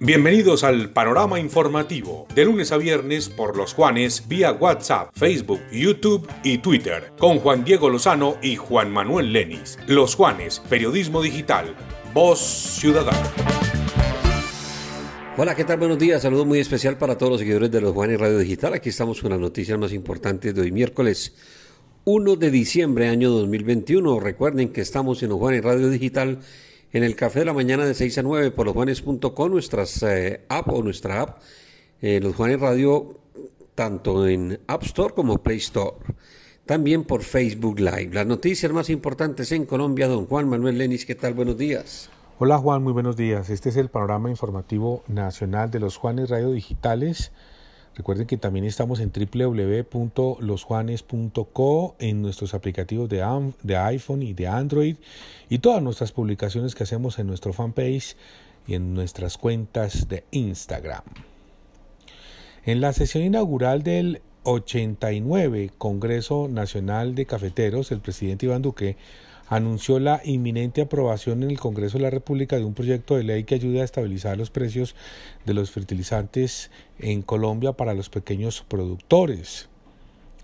Bienvenidos al panorama informativo, de lunes a viernes por los Juanes vía WhatsApp, Facebook, YouTube y Twitter, con Juan Diego Lozano y Juan Manuel Lenis. Los Juanes, periodismo digital, voz ciudadana. Hola, ¿qué tal? Buenos días. Saludo muy especial para todos los seguidores de los Juanes Radio Digital. Aquí estamos con las noticias más importantes de hoy, miércoles 1 de diciembre, año 2021. Recuerden que estamos en los Juanes Radio Digital en el café de la mañana de 6 a 9 por losjuanes.com, nuestras eh, app o nuestra app, eh, Los Juanes Radio, tanto en App Store como Play Store. También por Facebook Live. Las noticias más importantes en Colombia, don Juan Manuel Lenis, ¿qué tal? Buenos días. Hola Juan, muy buenos días. Este es el panorama informativo nacional de los Juanes Radio Digitales. Recuerden que también estamos en www.losjuanes.co en nuestros aplicativos de, de, iPhone y de Android y todas nuestras publicaciones que hacemos en nuestro fanpage y en nuestras cuentas de Instagram. En la sesión inaugural del 89 Congreso Nacional de Cafeteros, el presidente Iván Duque anunció la inminente aprobación en el Congreso de la República de un proyecto de ley que ayude a estabilizar los precios de los fertilizantes en Colombia para los pequeños productores.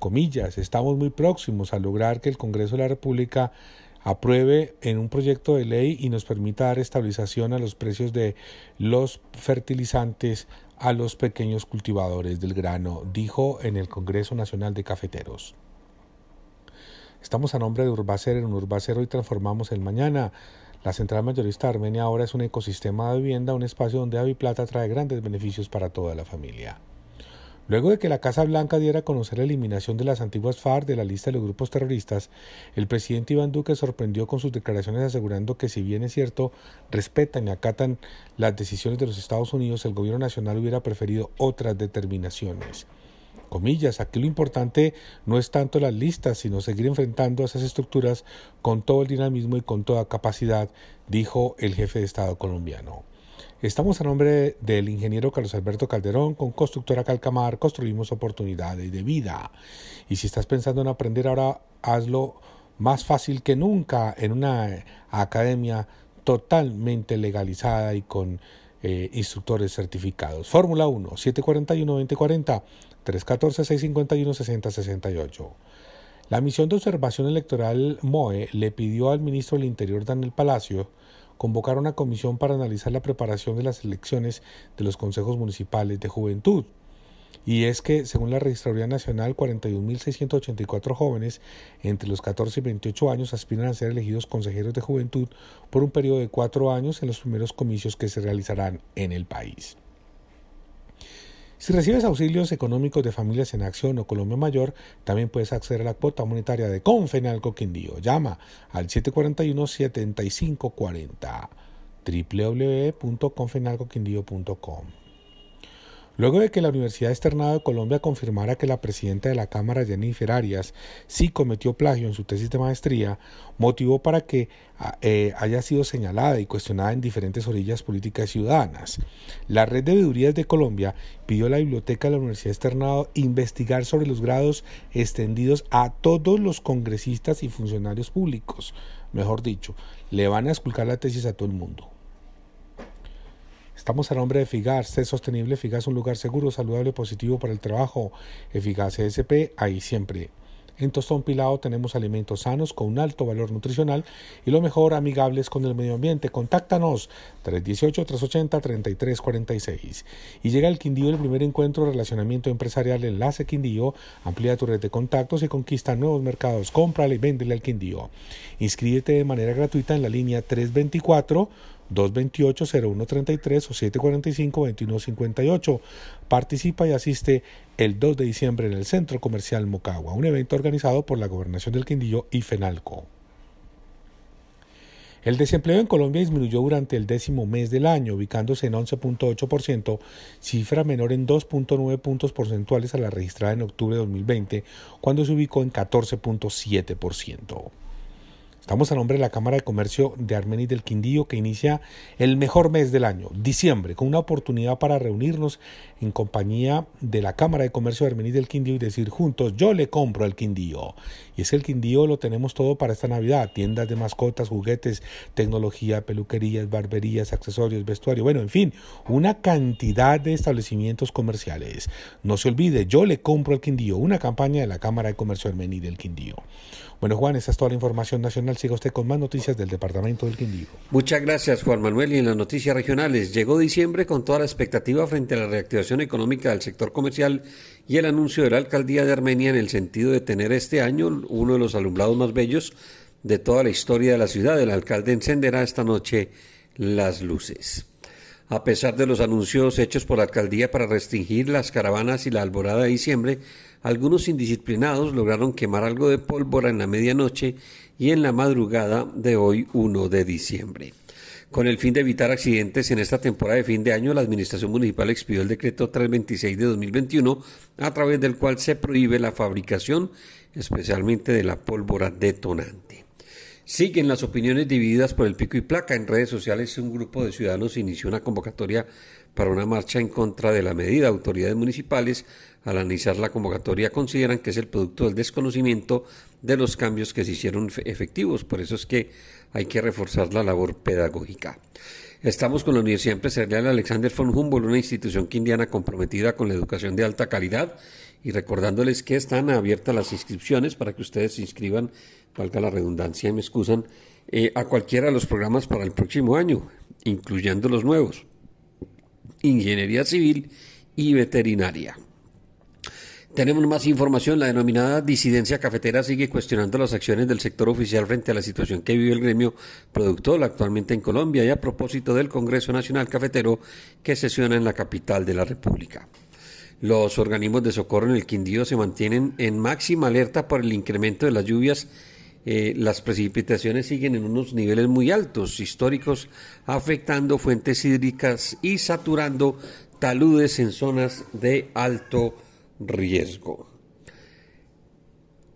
Comillas, estamos muy próximos a lograr que el Congreso de la República apruebe en un proyecto de ley y nos permita dar estabilización a los precios de los fertilizantes a los pequeños cultivadores del grano, dijo en el Congreso Nacional de Cafeteros. Estamos a nombre de Urbacer. En Urbacer hoy transformamos el mañana. La central mayorista de Armenia ahora es un ecosistema de vivienda, un espacio donde Aviplata trae grandes beneficios para toda la familia. Luego de que la Casa Blanca diera a conocer la eliminación de las antiguas FARC de la lista de los grupos terroristas, el presidente Iván Duque sorprendió con sus declaraciones asegurando que si bien es cierto respetan y acatan las decisiones de los Estados Unidos, el gobierno nacional hubiera preferido otras determinaciones comillas. Aquí lo importante no es tanto las listas, sino seguir enfrentando a esas estructuras con todo el dinamismo y con toda capacidad, dijo el jefe de Estado colombiano. Estamos a nombre del ingeniero Carlos Alberto Calderón, con Constructora Calcamar, construimos oportunidades de vida. Y si estás pensando en aprender ahora, hazlo más fácil que nunca en una academia totalmente legalizada y con eh, instructores certificados. Fórmula 1, 741-2040, 314-651-6068. La misión de observación electoral MOE le pidió al ministro del Interior Daniel Palacio convocar una comisión para analizar la preparación de las elecciones de los consejos municipales de juventud. Y es que, según la Registraduría Nacional, 41.684 jóvenes entre los 14 y 28 años aspiran a ser elegidos consejeros de juventud por un periodo de cuatro años en los primeros comicios que se realizarán en el país. Si recibes auxilios económicos de Familias en Acción o Colombia Mayor, también puedes acceder a la cuota monetaria de Confenalco Quindío. Llama al 741-7540 www.confenalcoquindío.com. Luego de que la Universidad Externado de Colombia confirmara que la presidenta de la Cámara, Jennifer Arias, sí cometió plagio en su tesis de maestría, motivó para que ah, eh, haya sido señalada y cuestionada en diferentes orillas políticas ciudadanas. La Red de Veedurías de Colombia pidió a la Biblioteca de la Universidad Externado investigar sobre los grados extendidos a todos los congresistas y funcionarios públicos. Mejor dicho, le van a esculcar la tesis a todo el mundo. Estamos a nombre de FIGAR, ser sostenible, FIGAR es un lugar seguro, saludable, positivo para el trabajo. Eficaz CSP, ahí siempre. En Tostón Pilado tenemos alimentos sanos con un alto valor nutricional y lo mejor amigables con el medio ambiente. Contáctanos 318-380-3346. Y llega el Quindío el primer encuentro de relacionamiento empresarial Enlace Quindío. Amplía tu red de contactos y conquista nuevos mercados. Cómprale y véndele al Quindío. Inscríbete de manera gratuita en la línea 324 228-0133 o 745-2158. Participa y asiste el 2 de diciembre en el Centro Comercial Mocagua, un evento organizado por la Gobernación del Quindío y FENALCO. El desempleo en Colombia disminuyó durante el décimo mes del año, ubicándose en 11.8%, cifra menor en 2.9 puntos porcentuales a la registrada en octubre de 2020, cuando se ubicó en 14.7%. Estamos a nombre de la Cámara de Comercio de Armenia del Quindío que inicia el mejor mes del año, diciembre, con una oportunidad para reunirnos en compañía de la Cámara de Comercio de Armenia del Quindío y decir juntos, yo le compro el Quindío. Y es que el Quindío lo tenemos todo para esta Navidad, tiendas de mascotas, juguetes, tecnología, peluquerías, barberías, accesorios, vestuario, bueno, en fin, una cantidad de establecimientos comerciales. No se olvide, yo le compro el Quindío, una campaña de la Cámara de Comercio de Armenia del Quindío. Bueno, Juan, esa es toda la información nacional. Siga usted con más noticias del Departamento del Quindío. Muchas gracias, Juan Manuel. Y en las noticias regionales, llegó diciembre con toda la expectativa frente a la reactivación económica del sector comercial y el anuncio de la alcaldía de Armenia en el sentido de tener este año uno de los alumbrados más bellos de toda la historia de la ciudad. El alcalde encenderá esta noche las luces. A pesar de los anuncios hechos por la alcaldía para restringir las caravanas y la alborada de diciembre, algunos indisciplinados lograron quemar algo de pólvora en la medianoche y en la madrugada de hoy 1 de diciembre. Con el fin de evitar accidentes en esta temporada de fin de año, la Administración Municipal expidió el decreto 326 de 2021, a través del cual se prohíbe la fabricación, especialmente de la pólvora detonante. Siguen las opiniones divididas por el pico y placa. En redes sociales un grupo de ciudadanos inició una convocatoria para una marcha en contra de la medida. Autoridades municipales, al analizar la convocatoria, consideran que es el producto del desconocimiento de los cambios que se hicieron efectivos. Por eso es que hay que reforzar la labor pedagógica. Estamos con la Universidad Empresarial Alexander von Humboldt, una institución quindiana comprometida con la educación de alta calidad y recordándoles que están abiertas las inscripciones para que ustedes se inscriban valga la redundancia me excusan, eh, a cualquiera de los programas para el próximo año, incluyendo los nuevos, ingeniería civil y veterinaria. Tenemos más información. La denominada disidencia cafetera sigue cuestionando las acciones del sector oficial frente a la situación que vive el gremio productor actualmente en Colombia y a propósito del Congreso Nacional Cafetero que sesiona en la capital de la República. Los organismos de socorro en el Quindío se mantienen en máxima alerta por el incremento de las lluvias eh, las precipitaciones siguen en unos niveles muy altos, históricos, afectando fuentes hídricas y saturando taludes en zonas de alto riesgo.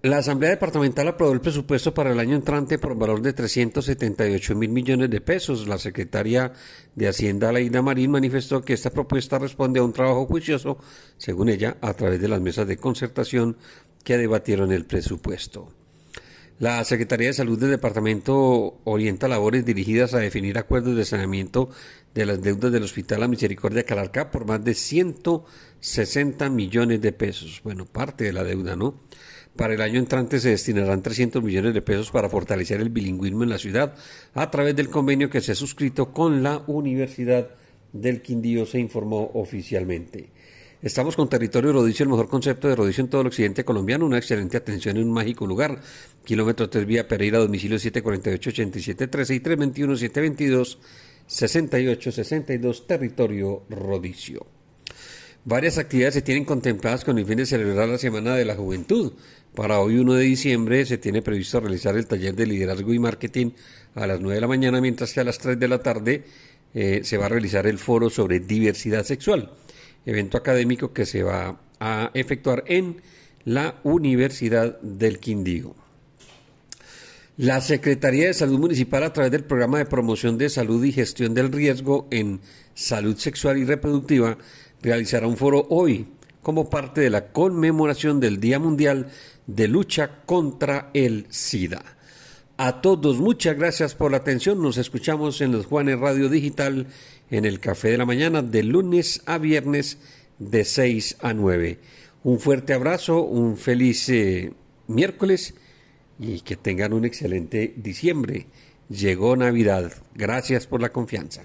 La Asamblea Departamental aprobó el presupuesto para el año entrante por valor de 378 mil millones de pesos. La secretaria de Hacienda, Laida Marín, manifestó que esta propuesta responde a un trabajo juicioso, según ella, a través de las mesas de concertación que debatieron el presupuesto. La Secretaría de Salud del Departamento orienta labores dirigidas a definir acuerdos de saneamiento de las deudas del Hospital La Misericordia Calarcá por más de 160 millones de pesos. Bueno, parte de la deuda, ¿no? Para el año entrante se destinarán 300 millones de pesos para fortalecer el bilingüismo en la ciudad a través del convenio que se ha suscrito con la Universidad del Quindío, se informó oficialmente. Estamos con Territorio Rodicio, el mejor concepto de rodicio en todo el occidente colombiano, una excelente atención en un mágico lugar. Kilómetro 3 vía Pereira, domicilio 748-8713 y 321-722-6862, Territorio Rodicio. Varias actividades se tienen contempladas con el fin de celebrar la Semana de la Juventud. Para hoy 1 de diciembre se tiene previsto realizar el taller de liderazgo y marketing a las 9 de la mañana, mientras que a las 3 de la tarde eh, se va a realizar el foro sobre diversidad sexual evento académico que se va a efectuar en la Universidad del Quindío. La Secretaría de Salud Municipal, a través del Programa de Promoción de Salud y Gestión del Riesgo en Salud Sexual y Reproductiva, realizará un foro hoy como parte de la conmemoración del Día Mundial de Lucha contra el SIDA. A todos, muchas gracias por la atención. Nos escuchamos en los Juanes Radio Digital en el Café de la Mañana de lunes a viernes de 6 a 9. Un fuerte abrazo, un feliz eh, miércoles y que tengan un excelente diciembre. Llegó Navidad. Gracias por la confianza.